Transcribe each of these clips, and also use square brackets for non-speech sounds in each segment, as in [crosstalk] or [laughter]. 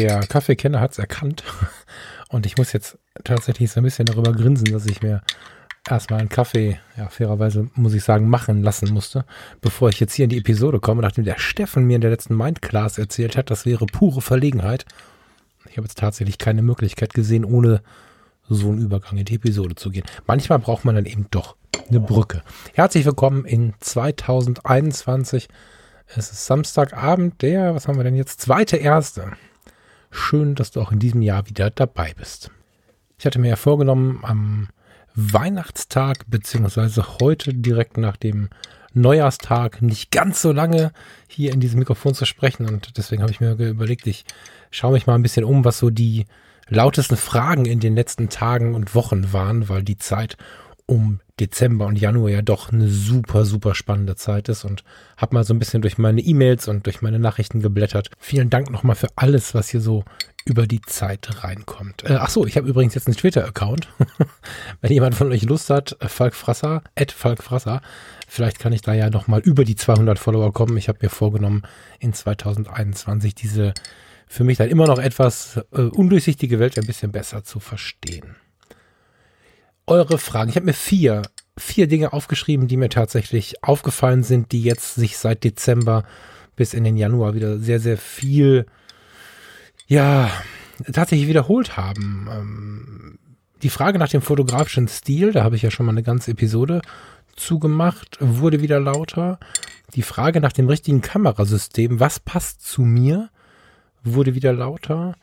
Der Kaffeekenner hat es erkannt. [laughs] Und ich muss jetzt tatsächlich so ein bisschen darüber grinsen, dass ich mir erstmal einen Kaffee, ja, fairerweise muss ich sagen, machen lassen musste, bevor ich jetzt hier in die Episode komme, nachdem der Steffen mir in der letzten Mindclass erzählt hat, das wäre pure Verlegenheit. Ich habe jetzt tatsächlich keine Möglichkeit gesehen, ohne so einen Übergang in die Episode zu gehen. Manchmal braucht man dann eben doch eine Brücke. Herzlich willkommen in 2021. Es ist Samstagabend, der, was haben wir denn jetzt? Zweite erste. Schön, dass du auch in diesem Jahr wieder dabei bist. Ich hatte mir ja vorgenommen, am Weihnachtstag beziehungsweise heute direkt nach dem Neujahrstag nicht ganz so lange hier in diesem Mikrofon zu sprechen und deswegen habe ich mir überlegt, ich schaue mich mal ein bisschen um, was so die lautesten Fragen in den letzten Tagen und Wochen waren, weil die Zeit um Dezember und Januar ja doch eine super, super spannende Zeit ist und habe mal so ein bisschen durch meine E-Mails und durch meine Nachrichten geblättert. Vielen Dank nochmal für alles, was hier so über die Zeit reinkommt. Äh, ach so, ich habe übrigens jetzt einen Twitter-Account. [laughs] Wenn jemand von euch Lust hat, äh, Falk Frasser, at Falk Frasser, vielleicht kann ich da ja nochmal über die 200 Follower kommen. Ich habe mir vorgenommen, in 2021 diese für mich dann immer noch etwas äh, undurchsichtige Welt ein bisschen besser zu verstehen eure Fragen. Ich habe mir vier, vier Dinge aufgeschrieben, die mir tatsächlich aufgefallen sind, die jetzt sich seit Dezember bis in den Januar wieder sehr, sehr viel, ja, tatsächlich wiederholt haben. Ähm, die Frage nach dem fotografischen Stil, da habe ich ja schon mal eine ganze Episode zugemacht, wurde wieder lauter. Die Frage nach dem richtigen Kamerasystem, was passt zu mir, wurde wieder lauter.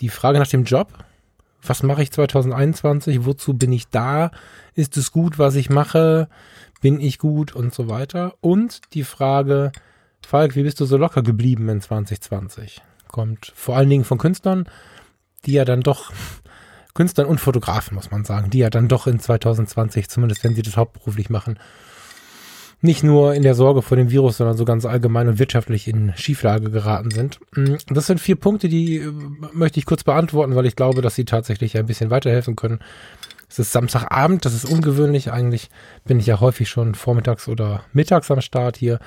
Die Frage nach dem Job, was mache ich 2021, wozu bin ich da, ist es gut, was ich mache, bin ich gut und so weiter. Und die Frage, Falk, wie bist du so locker geblieben in 2020? Kommt vor allen Dingen von Künstlern, die ja dann doch, Künstlern und Fotografen muss man sagen, die ja dann doch in 2020, zumindest wenn sie das hauptberuflich machen, nicht nur in der Sorge vor dem Virus, sondern so ganz allgemein und wirtschaftlich in Schieflage geraten sind. Mm, das sind vier Punkte, die äh, möchte ich kurz beantworten, weil ich glaube, dass sie tatsächlich ein bisschen weiterhelfen können. Es ist Samstagabend, das ist ungewöhnlich. Eigentlich bin ich ja häufig schon vormittags oder mittags am Start hier.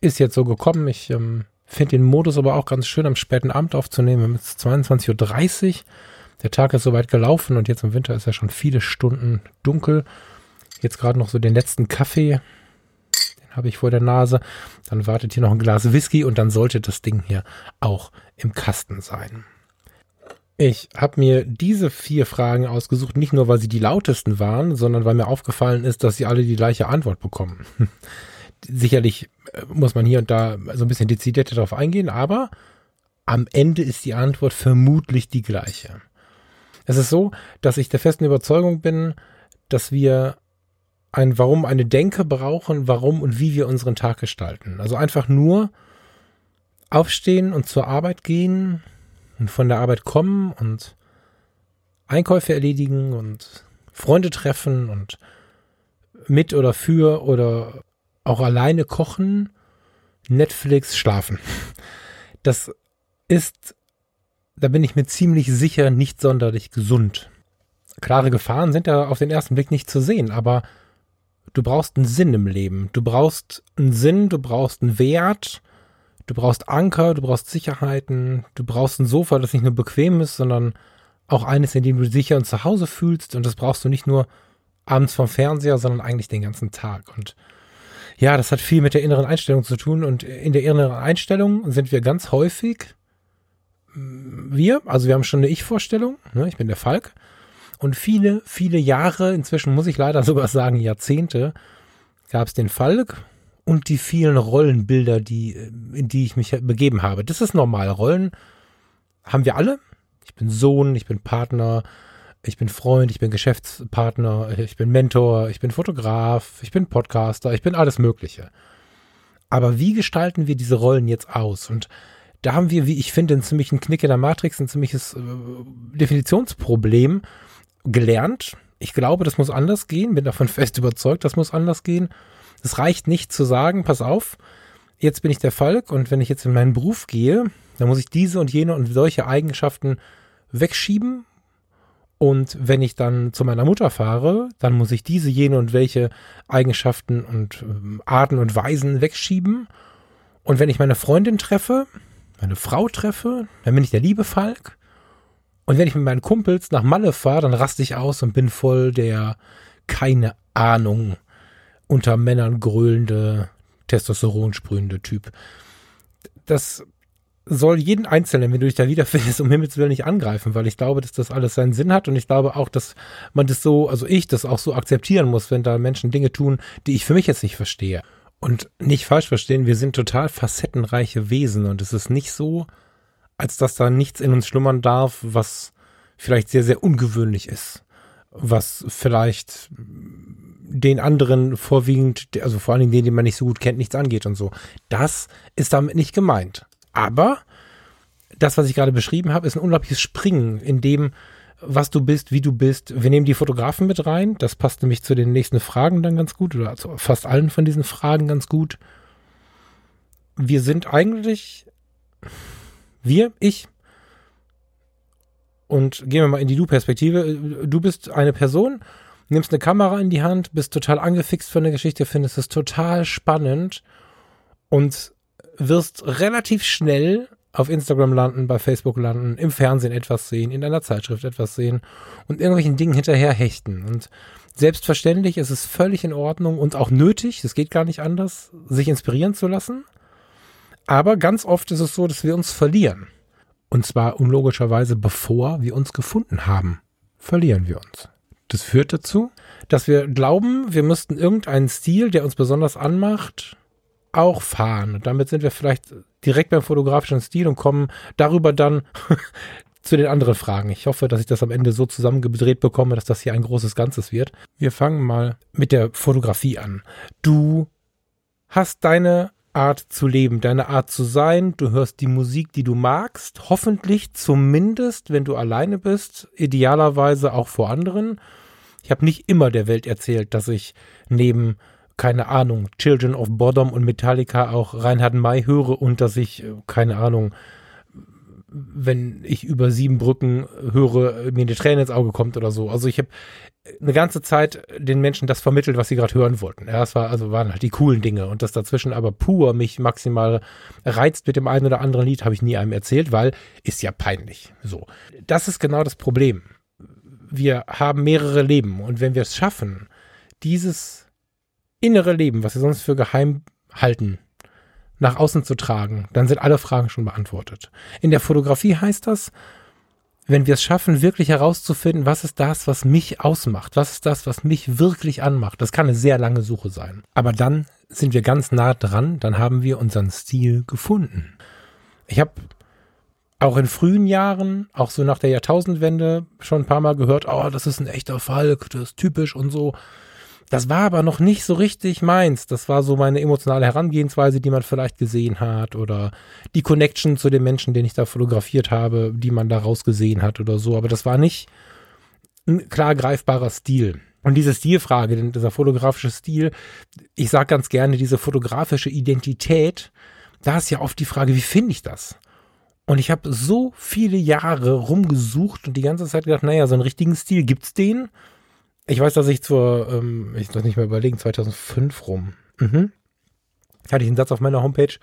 Ist jetzt so gekommen. Ich ähm, finde den Modus aber auch ganz schön, am späten Abend aufzunehmen. Es ist 22.30 Uhr. Der Tag ist soweit gelaufen und jetzt im Winter ist ja schon viele Stunden dunkel. Jetzt gerade noch so den letzten Kaffee habe ich vor der Nase. Dann wartet hier noch ein Glas Whisky und dann sollte das Ding hier auch im Kasten sein. Ich habe mir diese vier Fragen ausgesucht, nicht nur weil sie die lautesten waren, sondern weil mir aufgefallen ist, dass sie alle die gleiche Antwort bekommen. [laughs] Sicherlich äh, muss man hier und da so ein bisschen dezidierter darauf eingehen, aber am Ende ist die Antwort vermutlich die gleiche. Es ist so, dass ich der festen Überzeugung bin, dass wir ein Warum, eine Denke brauchen, warum und wie wir unseren Tag gestalten. Also einfach nur aufstehen und zur Arbeit gehen und von der Arbeit kommen und Einkäufe erledigen und Freunde treffen und mit oder für oder auch alleine kochen, Netflix, schlafen. [laughs] Das ist, da bin ich mir ziemlich sicher, nicht sonderlich gesund. Klare Gefahren sind da auf den ersten Blick nicht zu sehen, aber du brauchst einen Sinn im Leben. Du brauchst einen Sinn, du brauchst einen Wert, du brauchst Anker, du brauchst Sicherheiten, du brauchst ein Sofa, das nicht nur bequem ist, sondern auch eines, in dem du dich sicher und zu Hause fühlst. Und das brauchst du nicht nur abends vom Fernseher, sondern eigentlich den ganzen Tag. Und ja, das hat viel mit der inneren Einstellung zu tun. Und in der inneren Einstellung sind wir ganz häufig wir, also wir haben schon eine Ich-Vorstellung, ne, ich bin der Falk, und viele, viele Jahre, inzwischen muss ich leider [laughs] sogar sagen Jahrzehnte, gab es den Falk und die vielen Rollenbilder, die, in die ich mich begeben habe. Das ist normal. Rollen haben wir alle. Ich bin Sohn, ich bin Partner, ich bin Freund, ich bin Geschäftspartner, ich bin Mentor, ich bin Fotograf, ich bin Podcaster, ich bin alles Mögliche. Aber wie gestalten wir diese Rollen jetzt aus? Und da haben wir, wie ich finde, einen ziemlichen Knick in der Matrix, ein ziemliches äh, Definitionsproblem gelernt. Ich glaube, das muss anders gehen, bin davon [laughs] fest überzeugt, das muss anders gehen. Es reicht nicht zu sagen, pass auf, jetzt bin ich der Falk und wenn ich jetzt in meinen Beruf gehe, dann muss ich diese und jene und solche Eigenschaften wegschieben und wenn ich dann zu meiner Mutter fahre, dann muss ich diese, jene und welche Eigenschaften und ähm, Arten und Weisen wegschieben. Und wenn ich meine Freundin treffe, meine Frau treffe, dann bin ich der liebe Falk. Und wenn ich mit meinen Kumpels nach Malle fahre, dann raste ich aus und bin voll der keine Ahnung unter Männern gröhlende, Testosteron sprühende Typ. Das soll jeden Einzelnen, wenn du dich da wiederfindest, um Himmels Willen nicht angreifen, weil ich glaube, dass das alles seinen Sinn hat und ich glaube auch, dass man das so, also ich das auch so akzeptieren muss, wenn da Menschen Dinge tun, die ich für mich jetzt nicht verstehe. Und nicht falsch verstehen, wir sind total facettenreiche Wesen und es ist nicht so, als dass da nichts in uns schlummern darf, was vielleicht sehr, sehr ungewöhnlich ist. Was vielleicht den anderen vorwiegend, also vor allen Dingen denen, die man nicht so gut kennt, nichts angeht und so. Das ist damit nicht gemeint. Aber das, was ich gerade beschrieben habe, ist ein unglaubliches Springen in dem, was du bist, wie du bist. Wir nehmen die Fotografen mit rein. Das passt nämlich zu den nächsten Fragen dann ganz gut oder also fast allen von diesen Fragen ganz gut. Wir sind eigentlich wir, ich. Und gehen wir mal in die Du-Perspektive. Du bist eine Person, nimmst eine Kamera in die Hand, bist total angefixt von der Geschichte, findest es total spannend und wirst relativ schnell auf Instagram landen, bei Facebook landen, im Fernsehen etwas sehen, in einer Zeitschrift etwas sehen und irgendwelchen Dingen hinterher hechten. Und selbstverständlich ist es völlig in Ordnung und auch nötig, es geht gar nicht anders, sich inspirieren zu lassen. Aber ganz oft ist es so, dass wir uns verlieren. Und zwar unlogischerweise, bevor wir uns gefunden haben, verlieren wir uns. Das führt dazu, dass wir glauben, wir müssten irgendeinen Stil, der uns besonders anmacht, auch fahren. Und damit sind wir vielleicht direkt beim fotografischen Stil und kommen darüber dann [laughs] zu den anderen Fragen. Ich hoffe, dass ich das am Ende so zusammengedreht bekomme, dass das hier ein großes Ganzes wird. Wir fangen mal mit der Fotografie an. Du hast deine Art zu leben, deine Art zu sein. Du hörst die Musik, die du magst. Hoffentlich zumindest, wenn du alleine bist. Idealerweise auch vor anderen. Ich habe nicht immer der Welt erzählt, dass ich neben keine Ahnung, Children of Bodom und Metallica auch Reinhard May höre und dass ich, äh, keine Ahnung, wenn ich über sieben Brücken höre, mir eine Träne ins Auge kommt oder so. Also ich habe eine ganze Zeit den Menschen das vermittelt, was sie gerade hören wollten. Ja, es war, also waren halt die coolen Dinge und das dazwischen aber pur mich maximal reizt mit dem einen oder anderen Lied, habe ich nie einem erzählt, weil ist ja peinlich. So. Das ist genau das Problem. Wir haben mehrere Leben und wenn wir es schaffen, dieses innere Leben, was wir sonst für geheim halten, nach außen zu tragen, dann sind alle Fragen schon beantwortet. In der Fotografie heißt das, wenn wir es schaffen, wirklich herauszufinden, was ist das, was mich ausmacht, was ist das, was mich wirklich anmacht. Das kann eine sehr lange Suche sein. Aber dann sind wir ganz nah dran, dann haben wir unseren Stil gefunden. Ich habe auch in frühen Jahren, auch so nach der Jahrtausendwende, schon ein paar Mal gehört, oh, das ist ein echter Falk, das ist typisch und so. Das war aber noch nicht so richtig meins. Das war so meine emotionale Herangehensweise, die man vielleicht gesehen hat oder die Connection zu den Menschen, den ich da fotografiert habe, die man daraus gesehen hat oder so. Aber das war nicht ein klar greifbarer Stil. Und diese Stilfrage, dieser fotografische Stil, ich sage ganz gerne, diese fotografische Identität, da ist ja oft die Frage, wie finde ich das? Und ich habe so viele Jahre rumgesucht und die ganze Zeit gedacht, naja, so einen richtigen Stil gibt's den. Ich weiß, dass ich zur, ähm, ich muss nicht mehr überlegen, 2005 rum, mhm. hatte ich einen Satz auf meiner Homepage,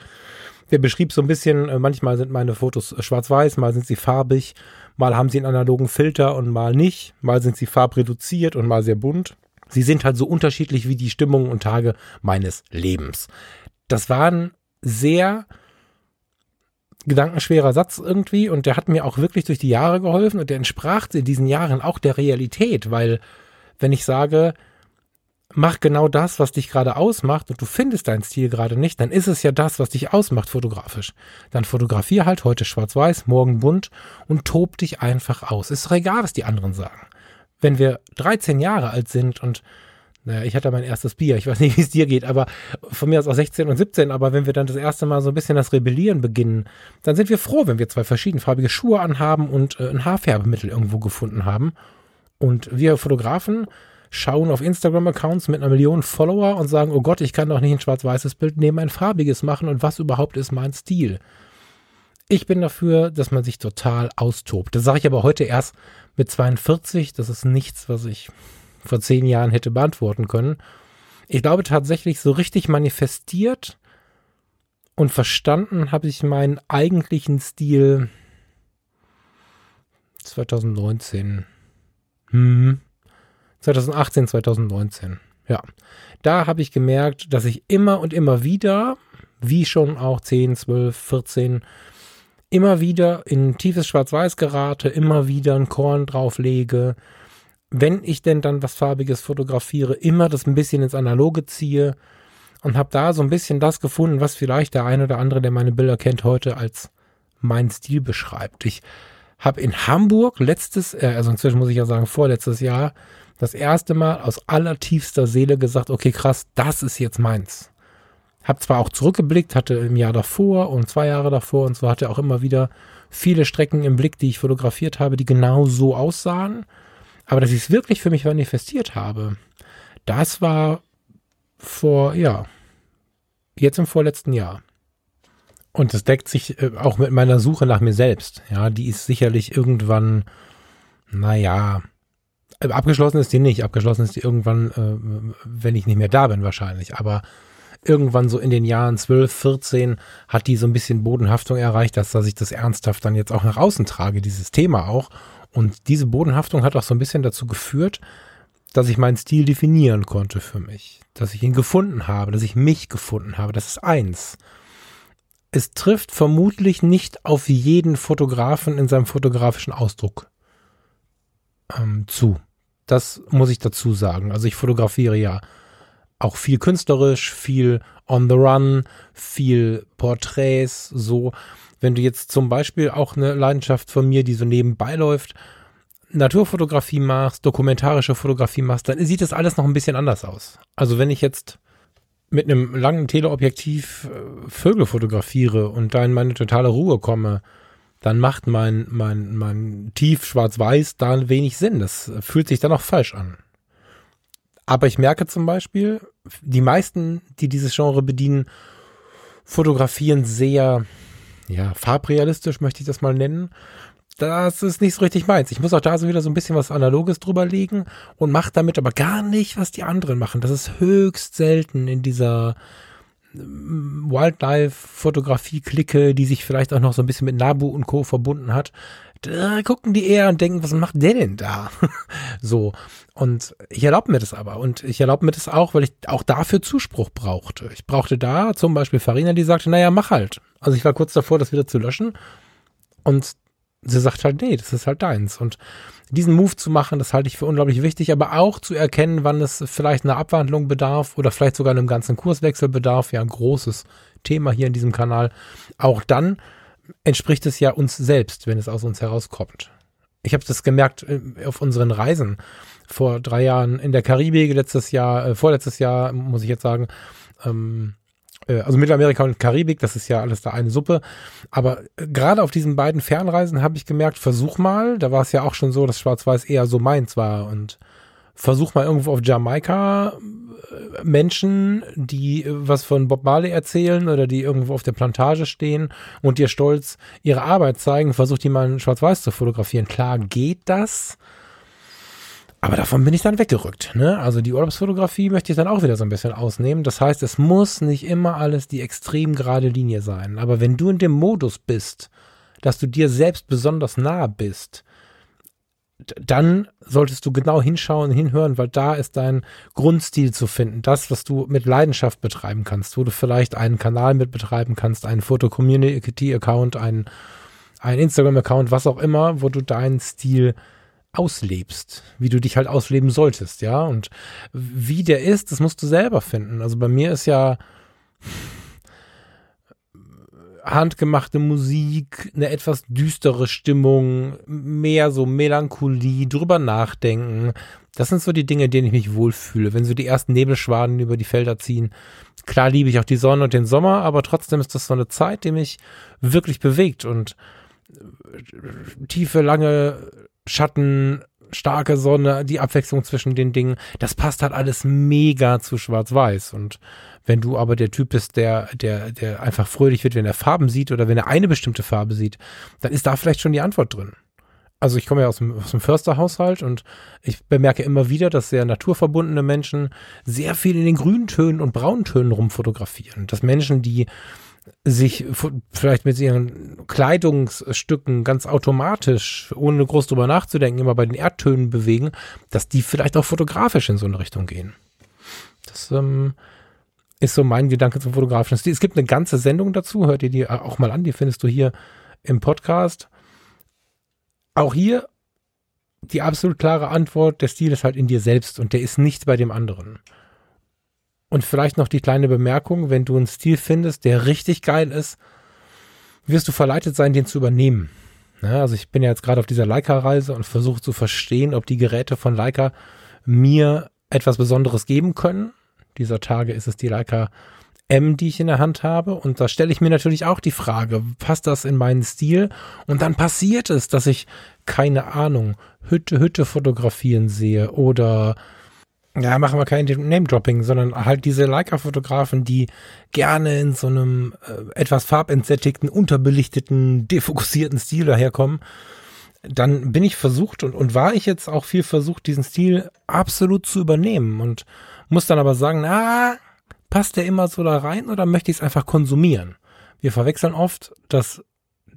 der beschrieb so ein bisschen, äh, manchmal sind meine Fotos schwarz-weiß, mal sind sie farbig, mal haben sie einen analogen Filter und mal nicht, mal sind sie farbreduziert und mal sehr bunt. Sie sind halt so unterschiedlich wie die Stimmungen und Tage meines Lebens. Das war ein sehr gedankenschwerer Satz irgendwie und der hat mir auch wirklich durch die Jahre geholfen und der entsprach in diesen Jahren auch der Realität, weil wenn ich sage, mach genau das, was dich gerade ausmacht und du findest deinen Stil gerade nicht, dann ist es ja das, was dich ausmacht fotografisch. Dann fotografier halt heute schwarz-weiß, morgen bunt und tob dich einfach aus. Ist doch egal, was die anderen sagen. Wenn wir 13 Jahre alt sind und naja, ich hatte mein erstes Bier, ich weiß nicht, [laughs] wie es dir geht, aber von mir aus auch 16 und 17, aber wenn wir dann das erste Mal so ein bisschen das Rebellieren beginnen, dann sind wir froh, wenn wir zwei verschiedenfarbige Schuhe anhaben und äh, ein Haarfärbemittel irgendwo gefunden haben. Und wir Fotografen schauen auf Instagram-Accounts mit einer Million Follower und sagen, oh Gott, ich kann doch nicht ein schwarz-weißes Bild nehmen, ein farbiges machen und was überhaupt ist mein Stil? Ich bin dafür, dass man sich total austobt. Das sage ich aber heute erst mit 42. Das ist nichts, was ich vor zehn Jahren hätte beantworten können. Ich glaube tatsächlich, so richtig manifestiert und verstanden habe ich meinen eigentlichen Stil 2019. Hm. 2018, 2019. Ja. Da habe ich gemerkt, dass ich immer und immer wieder, wie schon auch 10, 12, 14, immer wieder in tiefes Schwarz-Weiß gerate, immer wieder ein Korn drauflege. Wenn ich denn dann was Farbiges fotografiere, immer das ein bisschen ins Analoge ziehe und habe da so ein bisschen das gefunden, was vielleicht der eine oder andere, der meine Bilder kennt, heute als mein Stil beschreibt. Ich habe in Hamburg letztes, äh, also inzwischen muss ich ja sagen vorletztes Jahr, das erste Mal aus allertiefster Seele gesagt, okay, krass, das ist jetzt meins. Hab zwar auch zurückgeblickt, hatte im Jahr davor und zwei Jahre davor und so hatte auch immer wieder viele Strecken im Blick, die ich fotografiert habe, die genau so aussahen. Aber dass ich es wirklich für mich manifestiert habe, das war vor, ja, jetzt im vorletzten Jahr. Und das deckt sich äh, auch mit meiner Suche nach mir selbst. Ja, die ist sicherlich irgendwann, naja, äh, abgeschlossen ist die nicht. Abgeschlossen ist die irgendwann, äh, wenn ich nicht mehr da bin, wahrscheinlich. Aber irgendwann so in den Jahren 12, 14 hat die so ein bisschen Bodenhaftung erreicht, dass, dass ich das ernsthaft dann jetzt auch nach außen trage, dieses Thema auch. Und diese Bodenhaftung hat auch so ein bisschen dazu geführt, dass ich meinen Stil definieren konnte für mich. Dass ich ihn gefunden habe, dass ich mich gefunden habe. Das ist eins. Es trifft vermutlich nicht auf jeden Fotografen in seinem fotografischen Ausdruck ähm, zu. Das muss ich dazu sagen. Also ich fotografiere ja auch viel künstlerisch, viel on the run, viel Porträts, so. Wenn du jetzt zum Beispiel auch eine Leidenschaft von mir, die so nebenbei läuft, Naturfotografie machst, dokumentarische Fotografie machst, dann sieht das alles noch ein bisschen anders aus. Also wenn ich jetzt mit einem langen Teleobjektiv äh, Vögel fotografiere und da in meine totale Ruhe komme, dann macht mein, mein, mein tief schwarz-weiß da wenig Sinn. Das fühlt sich dann auch falsch an. Aber ich merke zum Beispiel, die meisten, die dieses Genre bedienen, fotografieren sehr, ja, farbrealistisch möchte ich das mal nennen. Das ist nicht so richtig meins. Ich muss auch da so wieder so ein bisschen was Analoges drüber legen und mache damit aber gar nicht, was die anderen machen. Das ist höchst selten in dieser Wildlife-Fotografie-Clique, die sich vielleicht auch noch so ein bisschen mit Nabu und Co. verbunden hat, da gucken die eher und denken, was macht der denn da? [laughs] so. Und ich erlaube mir das aber. Und ich erlaube mir das auch, weil ich auch dafür Zuspruch brauchte. Ich brauchte da zum Beispiel Farina, die sagte, naja, mach halt. Also ich war kurz davor, das wieder zu löschen. Und sie sagt halt, nee, das ist halt deins. Und diesen Move zu machen, das halte ich für unglaublich wichtig, aber auch zu erkennen, wann es vielleicht eine Abwandlung bedarf oder vielleicht sogar einem ganzen Kurswechsel bedarf. Ja, ein großes Thema hier in diesem Kanal. Auch dann entspricht es ja uns selbst, wenn es aus uns herauskommt. Ich habe das gemerkt äh, auf unseren Reisen vor drei Jahren in der Karibik, letztes Jahr, äh, vorletztes Jahr, muss ich jetzt sagen, ähm, äh, also Mittelamerika und Karibik, das ist ja alles da eine Suppe. Aber äh, gerade auf diesen beiden Fernreisen habe ich gemerkt, versuch mal, da war es ja auch schon so, dass Schwarz-Weiß eher so meins war und versuch mal irgendwo auf Jamaika äh, Menschen, die was von Bob Marley erzählen oder die irgendwo auf der Plantage stehen und dir stolz ihre Arbeit zeigen, versuch die mal in Schwarz-Weiß zu fotografieren. Klar geht das, aber davon bin ich dann weggerückt. Ne? Also die Urlaubsfotografie möchte ich dann auch wieder so ein bisschen ausnehmen. Das heißt, es muss nicht immer alles die extrem gerade Linie sein. Aber wenn du in dem Modus bist, dass du dir selbst besonders nah bist, dann solltest du genau hinschauen, hinhören, weil da ist dein Grundstil zu finden. Das, was du mit Leidenschaft betreiben kannst, wo du vielleicht einen Kanal mit betreiben kannst, einen Foto-Community-Account, einen, einen Instagram-Account, was auch immer, wo du deinen Stil auslebst, wie du dich halt ausleben solltest, ja. Und wie der ist, das musst du selber finden. Also bei mir ist ja handgemachte Musik, eine etwas düstere Stimmung, mehr so Melancholie, drüber nachdenken. Das sind so die Dinge, denen ich mich wohlfühle. Wenn so die ersten Nebelschwaden über die Felder ziehen. Klar liebe ich auch die Sonne und den Sommer, aber trotzdem ist das so eine Zeit, die mich wirklich bewegt und tiefe, lange Schatten, starke Sonne, die Abwechslung zwischen den Dingen, das passt halt alles mega zu Schwarz-Weiß. Und wenn du aber der Typ bist, der, der, der einfach fröhlich wird, wenn er Farben sieht oder wenn er eine bestimmte Farbe sieht, dann ist da vielleicht schon die Antwort drin. Also ich komme ja aus dem, aus dem Försterhaushalt und ich bemerke immer wieder, dass sehr naturverbundene Menschen sehr viel in den Grüntönen und Brauntönen rumfotografieren. Dass Menschen, die sich vielleicht mit ihren Kleidungsstücken ganz automatisch, ohne groß drüber nachzudenken, immer bei den Erdtönen bewegen, dass die vielleicht auch fotografisch in so eine Richtung gehen. Das ähm, ist so mein Gedanke zum fotografischen Stil. Es gibt eine ganze Sendung dazu, hört ihr die auch mal an, die findest du hier im Podcast. Auch hier die absolut klare Antwort, der Stil ist halt in dir selbst und der ist nicht bei dem anderen. Und vielleicht noch die kleine Bemerkung, wenn du einen Stil findest, der richtig geil ist, wirst du verleitet sein, den zu übernehmen. Ja, also ich bin ja jetzt gerade auf dieser Leica-Reise und versuche zu verstehen, ob die Geräte von Leica mir etwas Besonderes geben können. Dieser Tage ist es die Leica M, die ich in der Hand habe. Und da stelle ich mir natürlich auch die Frage, passt das in meinen Stil? Und dann passiert es, dass ich, keine Ahnung, Hütte, Hütte fotografieren sehe oder ja, machen wir kein Name-Dropping, sondern halt diese Leica-Fotografen, die gerne in so einem äh, etwas farbentsättigten, unterbelichteten, defokussierten Stil daherkommen. Dann bin ich versucht und, und war ich jetzt auch viel versucht, diesen Stil absolut zu übernehmen und muss dann aber sagen, na, passt der immer so da rein oder möchte ich es einfach konsumieren? Wir verwechseln oft, dass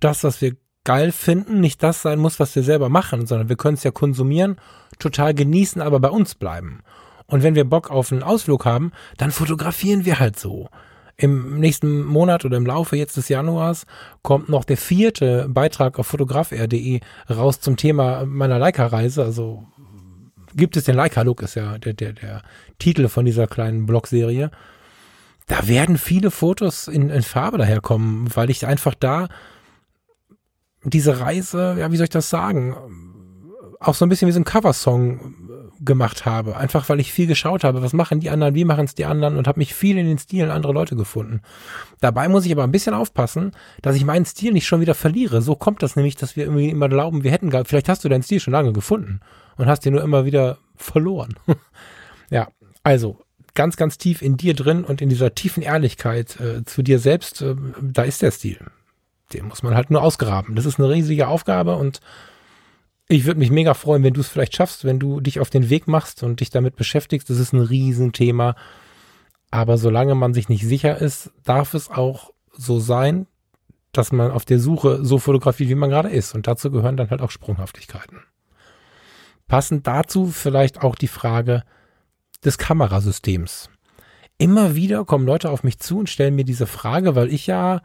das, was wir geil finden, nicht das sein muss, was wir selber machen, sondern wir können es ja konsumieren, total genießen, aber bei uns bleiben. Und wenn wir Bock auf einen Ausflug haben, dann fotografieren wir halt so. Im nächsten Monat oder im Laufe jetzt des Januars kommt noch der vierte Beitrag auf fotograf.de raus zum Thema meiner Leica-Reise. Also gibt es den Leica-Look, ist ja der, der, der Titel von dieser kleinen Blogserie. Da werden viele Fotos in, in Farbe daherkommen, weil ich einfach da diese Reise, ja, wie soll ich das sagen, auch so ein bisschen wie so ein Coversong gemacht habe. Einfach weil ich viel geschaut habe, was machen die anderen, wie machen es die anderen und habe mich viel in den Stilen anderer Leute gefunden. Dabei muss ich aber ein bisschen aufpassen, dass ich meinen Stil nicht schon wieder verliere. So kommt das nämlich, dass wir irgendwie immer glauben, wir hätten gar, vielleicht hast du deinen Stil schon lange gefunden und hast den nur immer wieder verloren. [laughs] ja, also ganz, ganz tief in dir drin und in dieser tiefen Ehrlichkeit äh, zu dir selbst, äh, da ist der Stil. Den muss man halt nur ausgraben. Das ist eine riesige Aufgabe und ich würde mich mega freuen, wenn du es vielleicht schaffst, wenn du dich auf den Weg machst und dich damit beschäftigst. Das ist ein Riesenthema. Aber solange man sich nicht sicher ist, darf es auch so sein, dass man auf der Suche so fotografiert, wie man gerade ist. Und dazu gehören dann halt auch Sprunghaftigkeiten. Passend dazu vielleicht auch die Frage des Kamerasystems. Immer wieder kommen Leute auf mich zu und stellen mir diese Frage, weil ich ja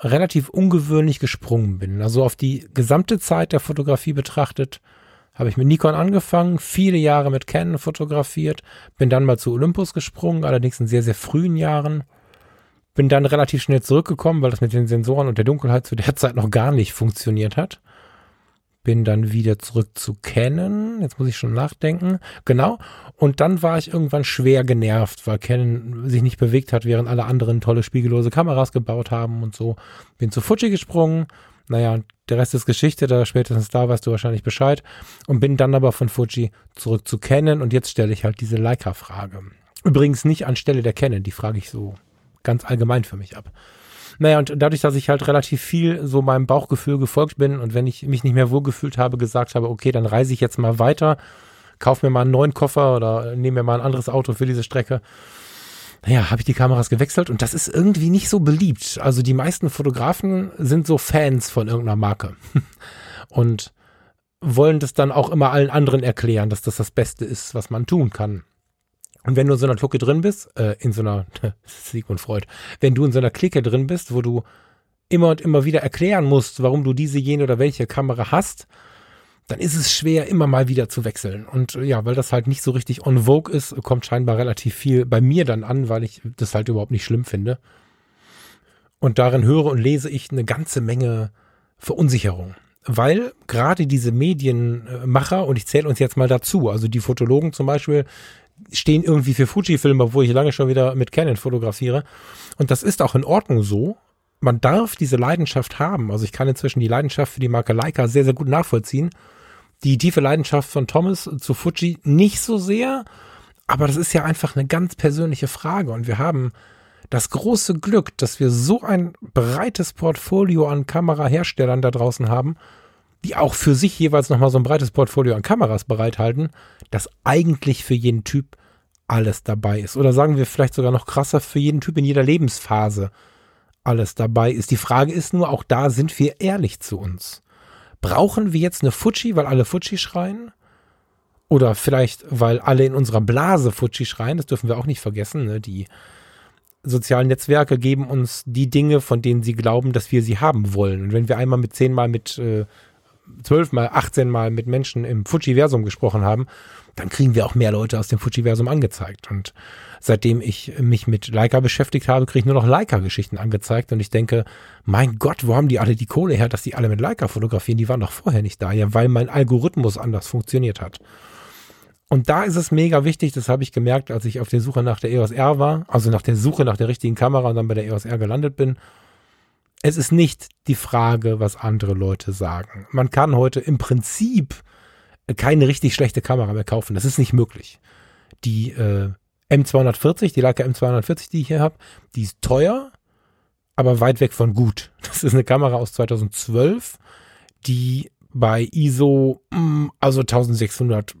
relativ ungewöhnlich gesprungen bin. Also auf die gesamte Zeit der Fotografie betrachtet, habe ich mit Nikon angefangen, viele Jahre mit Canon fotografiert, bin dann mal zu Olympus gesprungen, allerdings in sehr, sehr frühen Jahren. Bin dann relativ schnell zurückgekommen, weil das mit den Sensoren und der Dunkelheit zu der [laughs] Zeit noch gar nicht funktioniert hat bin dann wieder zurück zu Canon. Jetzt muss ich schon nachdenken. Genau. Und dann war ich irgendwann schwer genervt, weil Canon sich nicht bewegt hat, während alle anderen tolle spiegellose Kameras gebaut haben und so. Bin zu Fuji gesprungen. Naja, der Rest ist Geschichte, da spätestens da weißt du wahrscheinlich Bescheid. Und bin dann aber von Fuji zurück zu Canon und jetzt stelle ich halt diese Leica-Frage. Übrigens nicht anstelle der Canon, die frage ich so ganz allgemein für mich ab. Naja, und dadurch, dass ich halt relativ viel so meinem Bauchgefühl gefolgt bin und wenn ich mich nicht mehr wohlgefühlt habe, gesagt habe, okay, dann reise ich jetzt mal weiter, kauf mir mal einen neuen Koffer oder nehme mir mal ein anderes Auto für diese Strecke. Naja, habe ich die Kameras gewechselt und das ist irgendwie nicht so beliebt. Also die meisten Fotografen sind so Fans von irgendeiner Marke [laughs] und wollen das dann auch immer allen anderen erklären, dass das das Beste ist, was man tun kann. Und wenn du in so einer Klucke drin bist, äh, in so einer, [laughs] Sigmund Freud, wenn du in so einer Clique drin bist, wo du immer und immer wieder erklären musst, warum du diese, jene oder welche Kamera hast, dann ist es schwer, immer mal wieder zu wechseln. Und äh, ja, weil das halt nicht so richtig on vogue ist, kommt scheinbar relativ viel bei mir dann an, weil ich das halt überhaupt nicht schlimm finde. Und darin höre und lese ich eine ganze Menge Verunsicherung. Weil gerade diese Medienmacher, und ich zähle uns jetzt mal dazu, also die Fotologen zum Beispiel, stehen irgendwie für Fuji-Filme, wo ich lange schon wieder mit Canon fotografiere. Und das ist auch in Ordnung so. Man darf diese Leidenschaft haben. Also ich kann inzwischen die Leidenschaft für die Marke Leica sehr, sehr gut nachvollziehen. Die tiefe Leidenschaft von Thomas zu Fuji nicht so sehr, aber das ist ja einfach eine ganz persönliche Frage. Und wir haben das große Glück, dass wir so ein breites Portfolio an Kameraherstellern da draußen haben, die auch für sich jeweils nochmal so ein breites Portfolio an Kameras bereithalten, dass eigentlich für jeden Typ alles dabei ist. Oder sagen wir vielleicht sogar noch krasser, für jeden Typ in jeder Lebensphase alles dabei ist. Die Frage ist nur, auch da sind wir ehrlich zu uns. Brauchen wir jetzt eine Fuji, weil alle Fuji schreien? Oder vielleicht, weil alle in unserer Blase Fuji schreien, das dürfen wir auch nicht vergessen. Ne? Die sozialen Netzwerke geben uns die Dinge, von denen sie glauben, dass wir sie haben wollen. Und wenn wir einmal mit zehnmal mit äh, zwölfmal, achtzehnmal mit Menschen im Fujiversum gesprochen haben, dann kriegen wir auch mehr Leute aus dem Fujiversum angezeigt. Und seitdem ich mich mit Leica beschäftigt habe, kriege ich nur noch Leica-Geschichten angezeigt. Und ich denke, mein Gott, wo haben die alle die Kohle her, dass die alle mit Leica fotografieren? Die waren doch vorher nicht da. Ja, weil mein Algorithmus anders funktioniert hat. Und da ist es mega wichtig, das habe ich gemerkt, als ich auf der Suche nach der EOS R war, also nach der Suche nach der richtigen Kamera und dann bei der EOS R gelandet bin. Es ist nicht die Frage, was andere Leute sagen. Man kann heute im Prinzip keine richtig schlechte Kamera mehr kaufen. Das ist nicht möglich. Die äh, M240, die Leica M240, die ich hier habe, die ist teuer, aber weit weg von gut. [laughs] Das ist eine Kamera aus 2012, die bei ISO, mm, also 1600,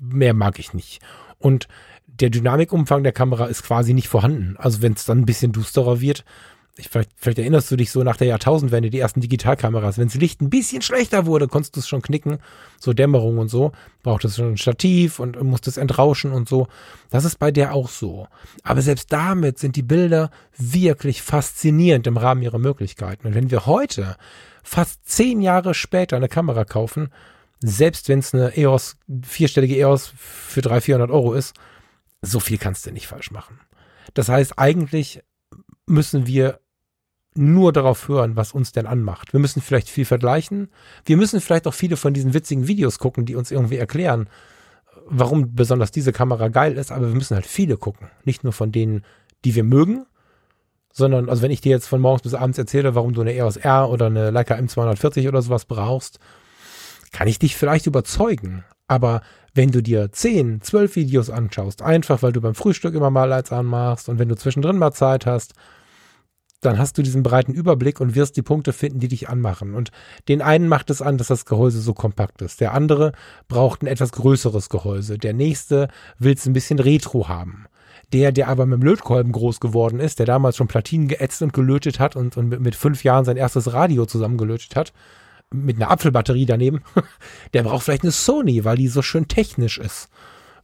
mehr mag ich nicht. Und der Dynamikumfang der Kamera ist quasi nicht vorhanden. Also wenn es dann ein bisschen dusterer wird, ich, vielleicht, vielleicht erinnerst du dich so nach der Jahrtausendwende, die ersten Digitalkameras, wenn das Licht ein bisschen schlechter wurde, konntest du es schon knicken, so Dämmerung und so, braucht es schon ein Stativ und musst es entrauschen und so. Das ist bei der auch so. Aber selbst damit sind die Bilder wirklich faszinierend im Rahmen ihrer Möglichkeiten. Und wenn wir heute fast zehn Jahre später eine Kamera kaufen, selbst wenn es eine EOS, vierstellige EOS für 300, 400 Euro ist, so viel kannst du nicht falsch machen. Das heißt, eigentlich müssen wir nur darauf hören, was uns denn anmacht. Wir müssen vielleicht viel vergleichen. Wir müssen vielleicht auch viele von diesen witzigen Videos gucken, die uns irgendwie erklären, warum besonders diese Kamera geil ist, aber wir müssen halt viele gucken. Nicht nur von denen, die wir mögen, sondern, also wenn ich dir jetzt von morgens bis abends erzähle, warum du eine EOS R oder eine Leica M240 oder sowas brauchst, kann ich dich vielleicht überzeugen. Aber wenn du dir 10, 12 Videos anschaust, einfach weil du beim Frühstück immer mal Lights anmachst und wenn du zwischendrin mal Zeit hast, dann hast du diesen breiten Überblick und wirst die Punkte finden, die dich anmachen. Und den einen macht es an, dass das Gehäuse so kompakt ist. Der andere braucht ein etwas größeres Gehäuse. Der nächste will es ein bisschen retro haben. Der, der aber mit dem Lötkolben groß geworden ist, der damals schon Platinen geätzt und gelötet hat und, und mit fünf Jahren sein erstes Radio zusammengelötet hat, mit einer Apfelbatterie daneben, [laughs] der braucht vielleicht eine Sony, weil die so schön technisch ist.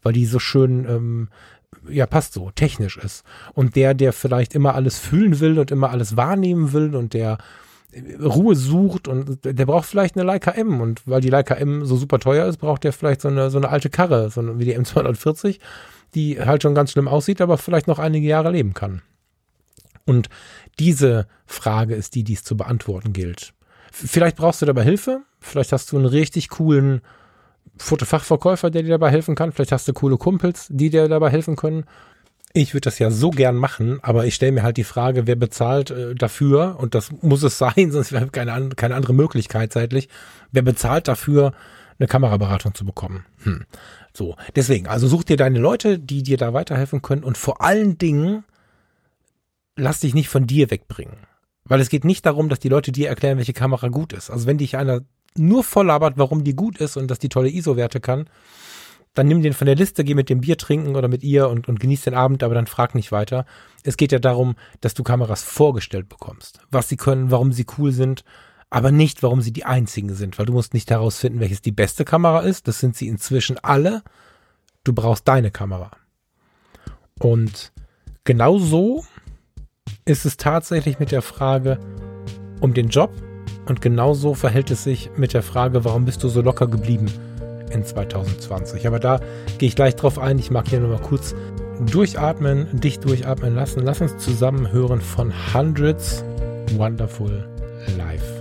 Weil die so schön, ähm, ja, passt so, technisch ist. Und der, der vielleicht immer alles fühlen will und immer alles wahrnehmen will und der Ruhe sucht und der braucht vielleicht eine Leica M und weil die Leica M so super teuer ist, braucht der vielleicht so eine, so eine alte Karre, so wie die M240, die halt schon ganz schlimm aussieht, aber vielleicht noch einige Jahre leben kann. Und diese Frage ist die, die es zu beantworten gilt. Vielleicht brauchst du dabei Hilfe, vielleicht hast du einen richtig coolen Fotofachverkäufer, der dir dabei helfen kann, vielleicht hast du coole Kumpels, die dir dabei helfen können. Ich würde das ja so gern machen, aber ich stelle mir halt die Frage, wer bezahlt äh, dafür, und das muss es [laughs] sein, sonst wäre keine, keine andere Möglichkeit zeitlich, wer bezahlt dafür, eine Kameraberatung zu bekommen. Hm. So, deswegen, also such dir deine Leute, die dir da weiterhelfen können und vor allen Dingen lass dich nicht von dir wegbringen. Weil es geht nicht darum, dass die Leute dir erklären, welche Kamera gut ist. Also wenn dich einer nur voll labert, warum die gut ist und dass die tolle ISO-Werte kann, dann nimm den von der Liste, geh mit dem Bier trinken oder mit ihr und, und genieß den Abend, aber dann frag nicht weiter. Es geht ja darum, dass du Kameras vorgestellt bekommst. Was sie können, warum sie cool sind, aber nicht, warum sie die einzigen sind, weil du musst nicht herausfinden, welches die beste Kamera ist. Das sind sie inzwischen alle. Du brauchst deine Kamera. Und genau so ist es tatsächlich mit der Frage um den Job Und genauso verhält es sich mit der Frage, warum bist du so locker geblieben in 2020? Aber da gehe ich gleich drauf ein. Ich mag hier nur mal kurz durchatmen, dich durchatmen lassen. Lass uns zusammen hören von Hundreds Wonderful Life.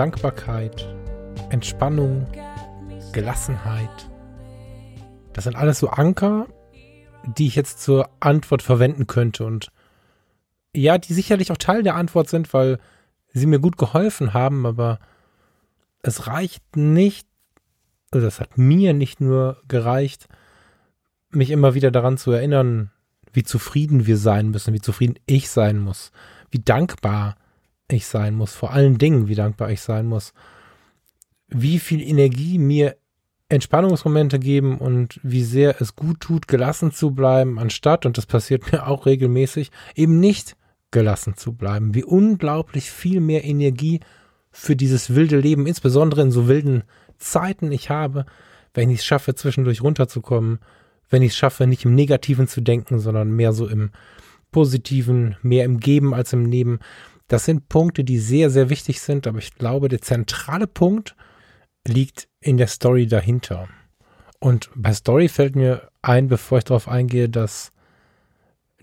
Dankbarkeit, Entspannung, Gelassenheit. Das sind alles so Anker, die ich jetzt zur Antwort verwenden könnte und ja, die sicherlich auch Teil der Antwort sind, weil sie mir gut geholfen haben, aber es reicht nicht, oder es hat mir nicht nur gereicht, mich immer wieder daran zu erinnern, wie zufrieden wir sein müssen, wie zufrieden ich sein muss, wie dankbar ich sein muss, vor allen Dingen, wie dankbar ich sein muss, wie viel Energie mir Entspannungsmomente geben und wie sehr es gut tut, gelassen zu bleiben, anstatt, und das passiert [laughs] mir auch regelmäßig, eben nicht gelassen zu bleiben. Wie unglaublich viel mehr Energie für dieses wilde Leben, insbesondere in so wilden Zeiten ich habe, wenn ich es schaffe, zwischendurch runterzukommen, wenn ich es schaffe, nicht im Negativen zu denken, sondern mehr so im Positiven, mehr im Geben als im Nehmen. Das sind Punkte, die sehr, sehr wichtig sind, aber ich glaube, der zentrale Punkt liegt in der Story dahinter. Und bei Story fällt mir ein, bevor ich darauf eingehe, dass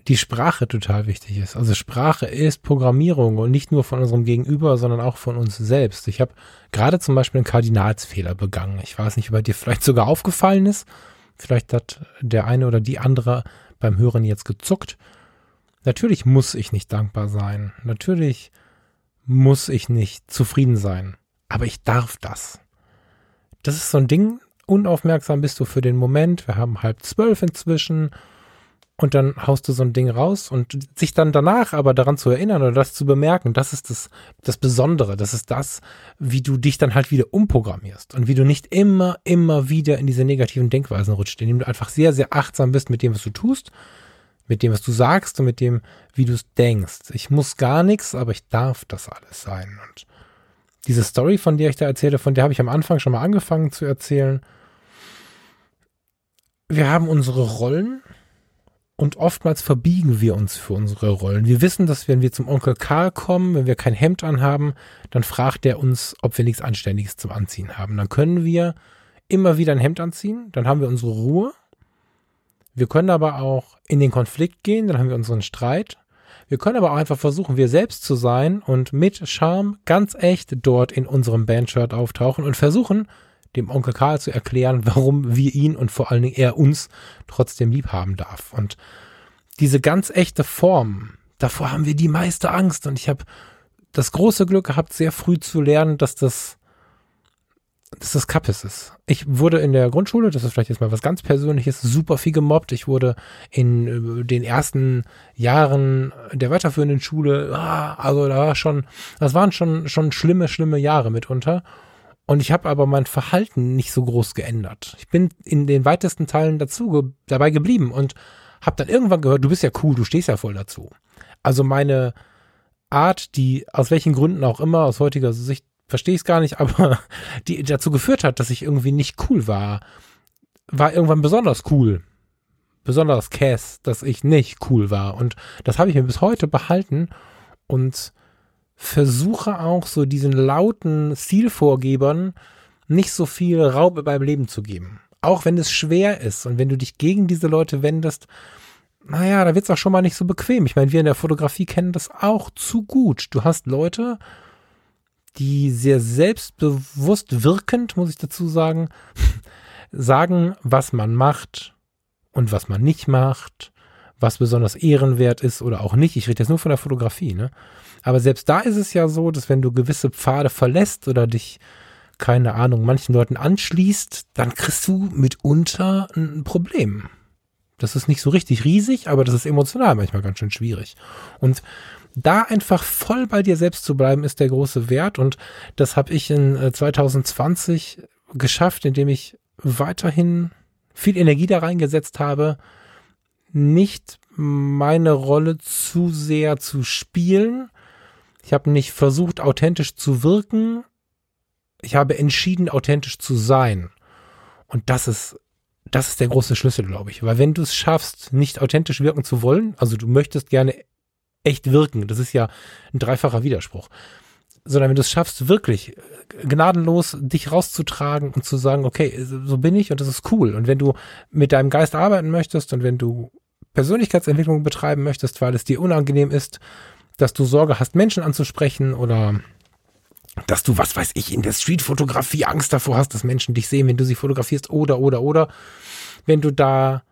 die Sprache total wichtig ist. Also Sprache ist Programmierung und nicht nur von unserem Gegenüber, sondern auch von uns selbst. Ich habe gerade zum Beispiel einen Kardinalsfehler begangen. Ich weiß nicht, ob er dir vielleicht sogar aufgefallen ist. Vielleicht hat der eine oder die andere beim Hören jetzt gezuckt. Natürlich muss ich nicht dankbar sein. Natürlich muss ich nicht zufrieden sein. Aber ich darf das. Das ist so ein Ding. Unaufmerksam bist du für den Moment. Wir haben halb zwölf inzwischen. Und dann haust du so ein Ding raus und sich dann danach aber daran zu erinnern oder das zu bemerken, das ist das, das Besondere. Das ist das, wie du dich dann halt wieder umprogrammierst und wie du nicht immer, immer wieder in diese negativen Denkweisen rutscht, indem du einfach sehr, sehr achtsam bist mit dem, was du tust mit dem, was du sagst und mit dem, wie du es denkst. Ich muss gar nichts, aber ich darf das alles sein. Und diese Story, von der ich da erzähle, von der habe ich am Anfang schon mal angefangen zu erzählen. Wir haben unsere Rollen und oftmals verbiegen wir uns für unsere Rollen. Wir wissen, dass wenn wir zum Onkel Karl kommen, wenn wir kein Hemd anhaben, dann fragt er uns, ob wir nichts Anständiges zum Anziehen haben. Dann können wir immer wieder ein Hemd anziehen, dann haben wir unsere Ruhe wir können aber auch in den Konflikt gehen, dann haben wir unseren Streit. Wir können aber auch einfach versuchen, wir selbst zu sein und mit Charme ganz echt dort in unserem Bandshirt auftauchen und versuchen, dem Onkel Karl zu erklären, warum wir ihn und vor allen Dingen er uns trotzdem lieb haben darf. Und diese ganz echte Form, davor haben wir die meiste Angst. Und ich habe das große Glück gehabt, sehr früh zu lernen, dass das dass das Kappes ist. Ich wurde in der Grundschule, das ist vielleicht jetzt mal was ganz Persönliches, super viel gemobbt. Ich wurde in äh, den ersten Jahren der weiterführenden Schule, ah, also da war schon, das waren schon, schon schlimme, schlimme Jahre mitunter. Und ich habe aber mein Verhalten nicht so groß geändert. Ich bin in den weitesten Teilen dazu ge dabei geblieben und habe dann irgendwann gehört, du bist ja cool, du stehst ja voll dazu. Also meine Art, die aus welchen Gründen auch immer, aus heutiger Sicht verstehe ich es gar nicht, [laughs] aber die dazu geführt hat, dass ich irgendwie nicht cool war, war irgendwann besonders cool. Besonders Cass, dass ich nicht cool war. Und das habe ich mir bis heute behalten und versuche auch so diesen lauten Zielvorgebern nicht so viel Raum beim Leben zu geben. Auch wenn es schwer ist und wenn du dich gegen diese Leute wendest, naja, da wird es auch schon mal nicht so bequem. Ich meine, wir in der Fotografie kennen das auch zu gut. Du hast Leute, die sehr selbstbewusst wirkend, muss ich dazu sagen, [laughs] sagen, was man macht und was man nicht macht, was besonders ehrenwert ist oder auch nicht. Ich rede jetzt nur von der Fotografie, ne? Aber selbst da ist es ja so, dass wenn du gewisse Pfade verlässt oder dich, keine Ahnung, manchen Leuten anschließt, dann kriegst du mitunter ein Problem. Das ist nicht so richtig riesig, aber das ist emotional manchmal ganz schön schwierig. Und da einfach voll bei dir selbst zu bleiben, ist der große Wert. Und das habe ich in 2020 äh, geschafft, indem ich weiterhin viel Energie da reingesetzt habe, nicht meine Rolle zu sehr zu spielen. Ich habe nicht versucht, authentisch zu wirken. Ich habe entschieden, authentisch zu sein. Und das ist, das ist der große Schlüssel, glaube ich. Weil wenn du es schaffst, nicht authentisch wirken zu wollen, also du möchtest gerne echt wirken. Das ist ja ein dreifacher Widerspruch. Sondern wenn du es schaffst, wirklich äh, gnadenlos dich rauszutragen und zu sagen, okay, so bin ich und das ist cool. Und wenn du mit deinem Geist arbeiten möchtest und wenn du Persönlichkeitsentwicklung betreiben möchtest, weil es dir unangenehm ist, dass du Sorge hast, Menschen anzusprechen oder dass du, was weiß ich, in der Streetfotografie Angst davor hast, dass Menschen dich sehen, wenn du sie fotografierst oder, oder, oder. Wenn du da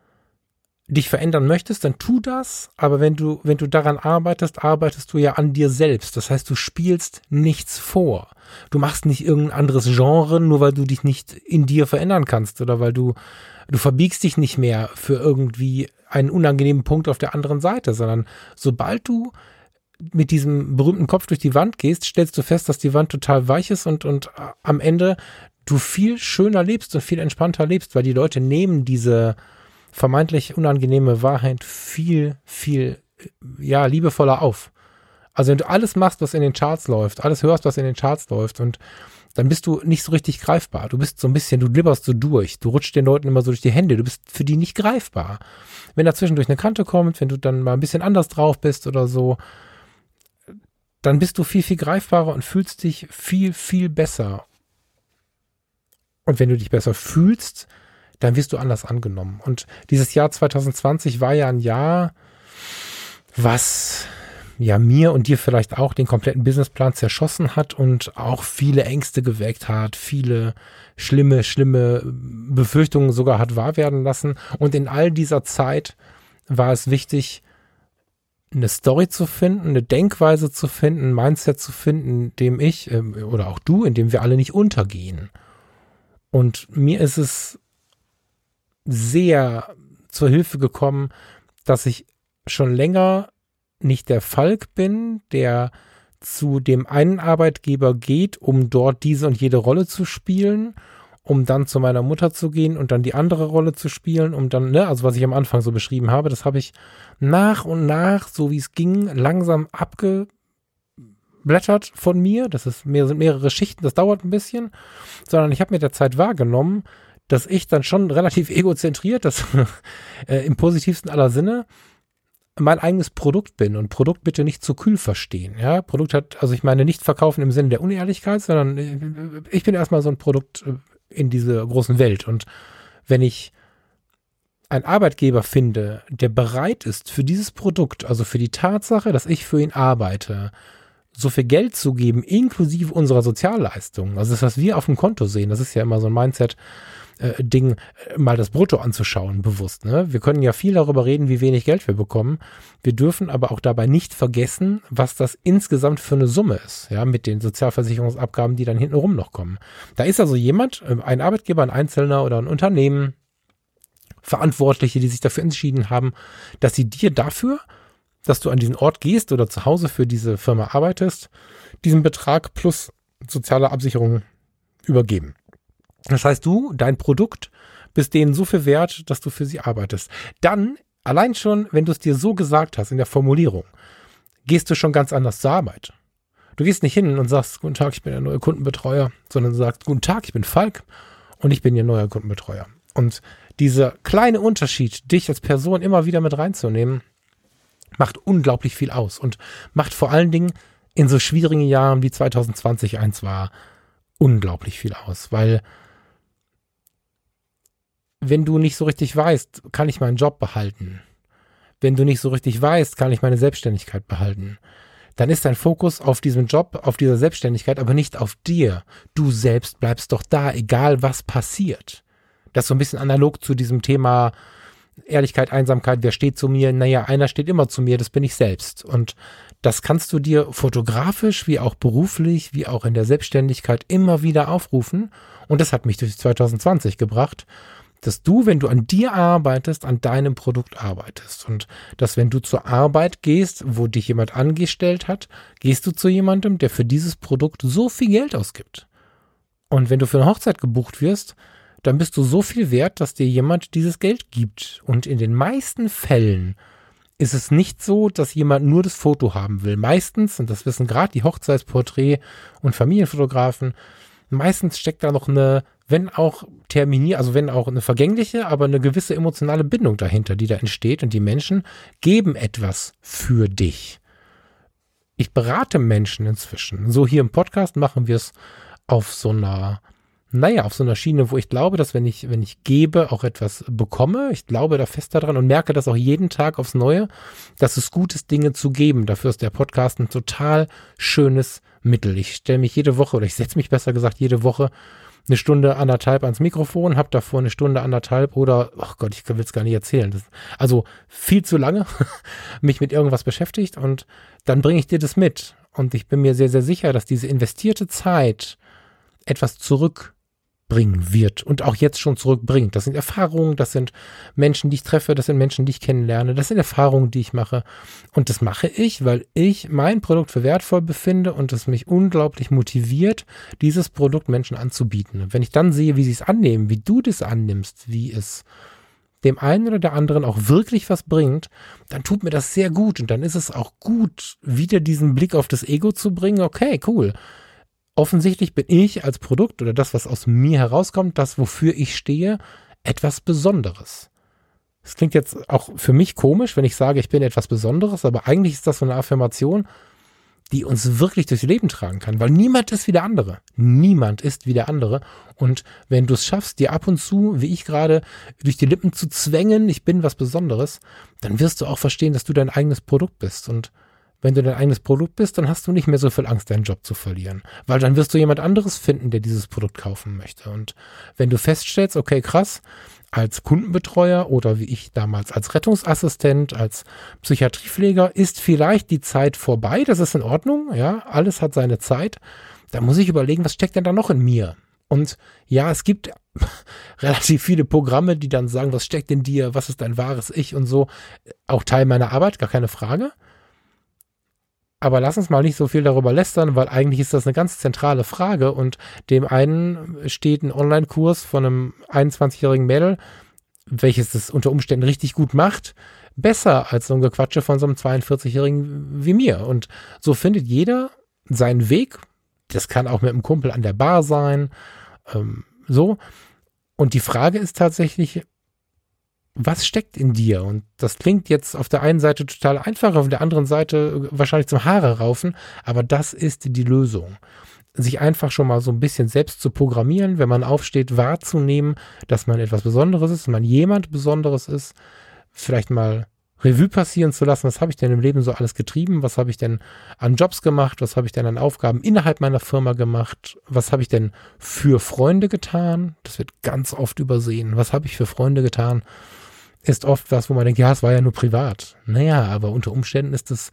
dich verändern möchtest, dann tu das. Aber wenn du, wenn du daran arbeitest, arbeitest du ja an dir selbst. Das heißt, du spielst nichts vor. Du machst nicht irgendein anderes Genre, nur weil du dich nicht in dir verändern kannst oder weil du, du verbiegst dich nicht mehr für irgendwie einen unangenehmen Punkt auf der anderen Seite, sondern sobald du mit diesem berühmten Kopf durch die Wand gehst, stellst du fest, dass die Wand total weich ist und, und am Ende du viel schöner lebst und viel entspannter lebst, weil die Leute nehmen diese, vermeintlich unangenehme Wahrheit viel, viel, ja, liebevoller auf. Also wenn du alles machst, was in den Charts läuft, alles hörst, was in den Charts läuft und dann bist du nicht so richtig greifbar. Du bist so ein bisschen, du glibberst so durch. Du rutscht den Leuten immer so durch die Hände. Du bist für die nicht greifbar. Wenn da zwischendurch eine Kante kommt, wenn du dann mal ein bisschen anders drauf bist oder so, dann bist du viel, viel greifbarer und fühlst dich viel, viel besser. Und wenn du dich besser fühlst, dann wirst du anders angenommen. Und dieses Jahr 2020 war ja ein Jahr, was ja mir und dir vielleicht auch den kompletten Businessplan zerschossen hat und auch viele Ängste geweckt hat, viele schlimme, schlimme Befürchtungen sogar hat wahr werden lassen. Und in all dieser Zeit war es wichtig, eine Story zu finden, eine Denkweise zu finden, ein Mindset zu finden, dem ich äh, oder auch du, in dem wir alle nicht untergehen. Und mir ist es sehr zur Hilfe gekommen, dass ich schon länger nicht der Falk bin, der zu dem einen Arbeitgeber geht, um dort diese und jede Rolle zu spielen, um dann zu meiner Mutter zu gehen und dann die andere Rolle zu spielen, um dann, ne, also was ich am Anfang so beschrieben habe, das habe ich nach und nach, so wie es ging, langsam abgeblättert von mir. Das ist mehr, sind mehrere Schichten, das dauert ein bisschen, sondern ich habe mir der Zeit wahrgenommen, dass ich dann schon relativ egozentriert, das [laughs] äh, im positivsten aller Sinne, mein eigenes Produkt bin und Produkt bitte nicht zu kühl verstehen. Ja, Produkt hat, also ich meine nicht verkaufen im Sinne der Unehrlichkeit, sondern äh, ich bin erstmal so ein Produkt äh, in dieser großen Welt. Und wenn ich einen Arbeitgeber finde, der bereit ist für dieses Produkt, also für die Tatsache, dass ich für ihn arbeite, so viel Geld zu geben, inklusive unserer Sozialleistungen. Also das, was wir auf dem Konto sehen, das ist ja immer so ein Mindset, äh, Ding, äh, mal das Brutto anzuschauen, bewusst. Ne? Wir können ja viel darüber reden, wie wenig Geld wir bekommen. Wir dürfen aber auch dabei nicht vergessen, was das insgesamt für eine Summe ist, ja, mit den Sozialversicherungsabgaben, die dann hintenrum noch kommen. Da ist also jemand, äh, ein Arbeitgeber, ein Einzelner oder ein Unternehmen, Verantwortliche, die sich dafür entschieden haben, dass sie dir dafür dass du an diesen Ort gehst oder zu Hause für diese Firma arbeitest, diesen Betrag plus soziale Absicherung übergeben. Das heißt, du, dein Produkt, bist denen so viel wert, dass du für sie arbeitest. Dann, allein schon, wenn du es dir so gesagt hast in der Formulierung, gehst du schon ganz anders zur Arbeit. Du gehst nicht hin und sagst, guten Tag, ich bin der neue Kundenbetreuer, sondern du sagst, guten Tag, ich bin Falk und ich bin Ihr neuer Kundenbetreuer. Und dieser kleine Unterschied, dich als Person immer wieder mit reinzunehmen, macht unglaublich viel aus und macht vor allen Dingen in so schwierigen Jahren wie 2020 eins war, unglaublich viel aus, weil wenn du nicht so richtig weißt, kann ich meinen Job behalten? Wenn du nicht so richtig weißt, kann ich meine Selbstständigkeit behalten? Dann ist dein Fokus auf diesem Job, auf dieser Selbstständigkeit, aber nicht auf dir. Du selbst bleibst doch da, egal was passiert. Das ist so ein bisschen analog zu diesem Thema Ehrlichkeit, Einsamkeit, wer steht zu mir? Naja, einer steht immer zu mir, das bin ich selbst. Und das kannst du dir fotografisch, wie auch beruflich, wie auch in der Selbstständigkeit immer wieder aufrufen. Und das hat mich durch 2020 gebracht, dass du, wenn du an dir arbeitest, an deinem Produkt arbeitest. Und dass, wenn du zur Arbeit gehst, wo dich jemand angestellt hat, gehst du zu jemandem, der für dieses Produkt so viel Geld ausgibt. Und wenn du für eine Hochzeit gebucht wirst, dann bist du so viel wert, dass dir jemand dieses Geld gibt. Und in den meisten Fällen ist es nicht so, dass jemand nur das Foto haben will. Meistens, und das wissen gerade die Hochzeitsporträt- und Familienfotografen, meistens steckt da noch eine, wenn auch terminiert, also wenn auch eine vergängliche, aber eine gewisse emotionale Bindung dahinter, die da entsteht. Und die Menschen geben etwas für dich. Ich berate Menschen inzwischen. So hier im Podcast machen wir es auf so einer naja, auf so einer Schiene, wo ich glaube, dass wenn ich, wenn ich gebe, auch etwas bekomme. Ich glaube da fest daran und merke das auch jeden Tag aufs Neue, dass es gut ist, Dinge zu geben. Dafür ist der Podcast ein total schönes Mittel. Ich stelle mich jede Woche oder ich setze mich besser gesagt jede Woche eine Stunde anderthalb ans Mikrofon, habe davor eine Stunde anderthalb oder, ach Gott, ich will es gar nicht erzählen. Das, also viel zu lange [laughs] mich mit irgendwas beschäftigt und dann bringe ich dir das mit. Und ich bin mir sehr, sehr sicher, dass diese investierte Zeit etwas zurück bringen wird und auch jetzt schon zurückbringt. Das sind Erfahrungen, das sind Menschen, die ich treffe, das sind Menschen, die ich kennenlerne, das sind Erfahrungen, die ich mache. Und das mache ich, weil ich mein Produkt für wertvoll befinde und es mich unglaublich motiviert, dieses Produkt Menschen anzubieten. Und wenn ich dann sehe, wie sie es annehmen, wie du das annimmst, wie es dem einen oder der anderen auch wirklich was bringt, dann tut mir das sehr gut und dann ist es auch gut, wieder diesen Blick auf das Ego zu bringen. Okay, cool offensichtlich bin ich als Produkt oder das, was aus mir herauskommt, das, wofür ich stehe, etwas Besonderes. Das klingt jetzt auch für mich komisch, wenn ich sage, ich bin etwas Besonderes, aber eigentlich ist das so eine Affirmation, die uns wirklich durchs Leben tragen kann, weil niemand ist wie der andere. Niemand ist wie der andere. Und wenn du es schaffst, dir ab und zu, wie ich gerade, durch die Lippen zu zwängen, ich bin was Besonderes, dann wirst du auch verstehen, dass du dein eigenes Produkt bist. Und wenn du dein eigenes Produkt bist, dann hast du nicht mehr so viel Angst, deinen Job zu verlieren. Weil dann wirst du jemand anderes finden, der dieses Produkt kaufen möchte. Und wenn du feststellst, okay, krass, als Kundenbetreuer oder wie ich damals als Rettungsassistent, als Psychiatriepfleger ist vielleicht die Zeit vorbei. Das ist in Ordnung. Ja, alles hat seine Zeit. Da muss ich überlegen, was steckt denn da noch in mir? Und ja, es gibt [laughs] relativ viele Programme, die dann sagen, was steckt in dir, was ist dein wahres Ich und so. Auch Teil meiner Arbeit, gar keine Frage. Aber lass uns mal nicht so viel darüber lästern, weil eigentlich ist das eine ganz zentrale Frage und dem einen steht ein Online-Kurs von einem 21-jährigen Mädel, welches das unter Umständen richtig gut macht, besser als so ein Gequatsche von so einem 42-jährigen wie mir. Und so findet jeder seinen Weg. Das kann auch mit einem Kumpel an der Bar sein. Ähm, so. Und die Frage ist tatsächlich, was steckt in dir? Und das klingt jetzt auf der einen Seite total einfach, auf der anderen Seite wahrscheinlich zum Haare raufen, aber das ist die Lösung. Sich einfach schon mal so ein bisschen selbst zu programmieren, wenn man aufsteht, wahrzunehmen, dass man etwas Besonderes ist, man jemand Besonderes ist, vielleicht mal Revue passieren zu lassen, was habe ich denn im Leben so alles getrieben, was habe ich denn an Jobs gemacht, was habe ich denn an Aufgaben innerhalb meiner Firma gemacht, was habe ich denn für Freunde getan, das wird ganz oft übersehen, was habe ich für Freunde getan, ist oft was, wo man denkt, ja, es war ja nur privat. Naja, aber unter Umständen ist es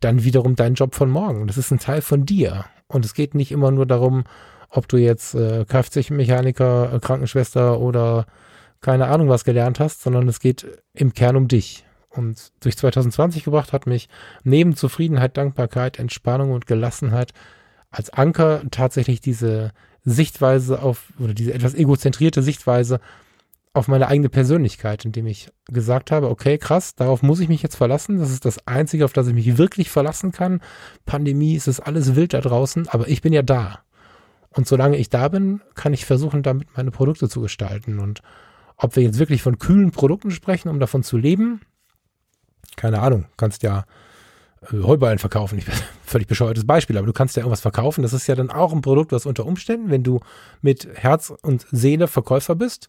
dann wiederum dein Job von morgen, das ist ein Teil von dir. Und es geht nicht immer nur darum, ob du jetzt äh, Kfz-Mechaniker, äh, Krankenschwester oder keine Ahnung was gelernt hast, sondern es geht im Kern um dich. Und durch 2020 gebracht hat mich neben Zufriedenheit, Dankbarkeit, Entspannung und Gelassenheit als Anker tatsächlich diese Sichtweise auf, oder diese etwas egozentrierte Sichtweise auf meine eigene Persönlichkeit, indem ich gesagt habe, okay, krass, darauf muss ich mich jetzt verlassen. Das ist das Einzige, auf das ich mich wirklich verlassen kann. Pandemie, es ist alles wild da draußen, aber ich bin ja da. Und solange ich da bin, kann ich versuchen, damit meine Produkte zu gestalten. Und ob wir jetzt wirklich von kühlen Produkten sprechen, um davon zu leben, keine Ahnung, kannst ja äh, Heuballen verkaufen. Ich, [laughs] völlig bescheuertes Beispiel, aber du kannst ja irgendwas verkaufen. Das ist ja dann auch ein Produkt, was unter Umständen, wenn du mit Herz und Seele Verkäufer bist,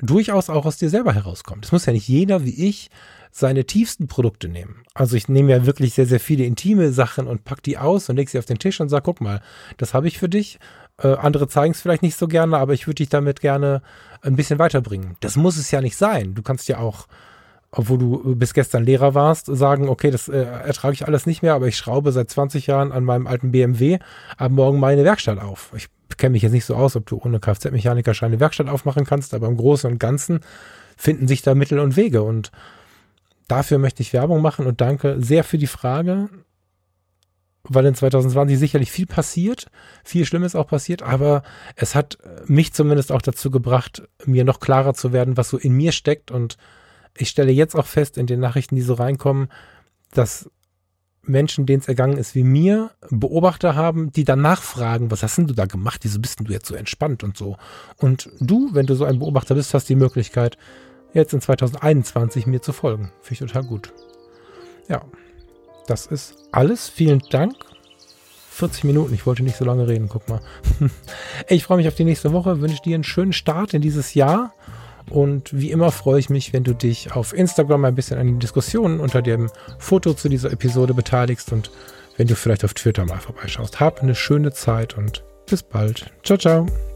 durchaus auch aus dir selber herauskommt. Es muss ja nicht jeder wie ich seine tiefsten Produkte nehmen. Also ich nehme ja wirklich sehr, sehr viele intime Sachen und pack die aus und leg sie auf den Tisch und sag, guck mal, das habe ich für dich. Äh, andere zeigen es vielleicht nicht so gerne, aber ich würde dich damit gerne ein bisschen weiterbringen. Das muss es ja nicht sein. Du kannst ja auch obwohl du bis gestern Lehrer warst, sagen, okay, das äh, ertrage ich alles nicht mehr, aber ich schraube seit 20 Jahren an meinem alten BMW ab morgen meine Werkstatt auf. Ich kenne mich jetzt nicht so aus, ob du ohne Kfz-Mechanikerschein eine Werkstatt aufmachen kannst, aber im Großen und Ganzen finden sich da Mittel und Wege und dafür möchte ich Werbung machen und danke sehr für die Frage, weil in 2020 sicherlich viel passiert, viel Schlimmes auch passiert, aber es hat mich zumindest auch dazu gebracht, mir noch klarer zu werden, was so in mir steckt und ich stelle jetzt auch fest in den Nachrichten, die so reinkommen, dass Menschen, denen es ergangen ist wie mir, Beobachter haben, die dann nachfragen, was hast denn du da gemacht? Wieso bist denn du jetzt so entspannt und so? Und du, wenn du so ein Beobachter bist, hast die Möglichkeit, jetzt in 2021 mir zu folgen. Finde ich total gut. Ja, das ist alles. Vielen Dank. 40 Minuten, ich wollte nicht so lange reden, guck mal. [laughs] Ich freue mich auf die nächste Woche, wünsche dir einen schönen Start in dieses Jahr und wie immer freue ich mich, wenn du dich auf Instagram ein bisschen an die Diskussionen unter dem Foto zu dieser Episode beteiligst und wenn du vielleicht auf Twitter mal vorbeischaust. Hab eine schöne Zeit und bis bald. Ciao, ciao.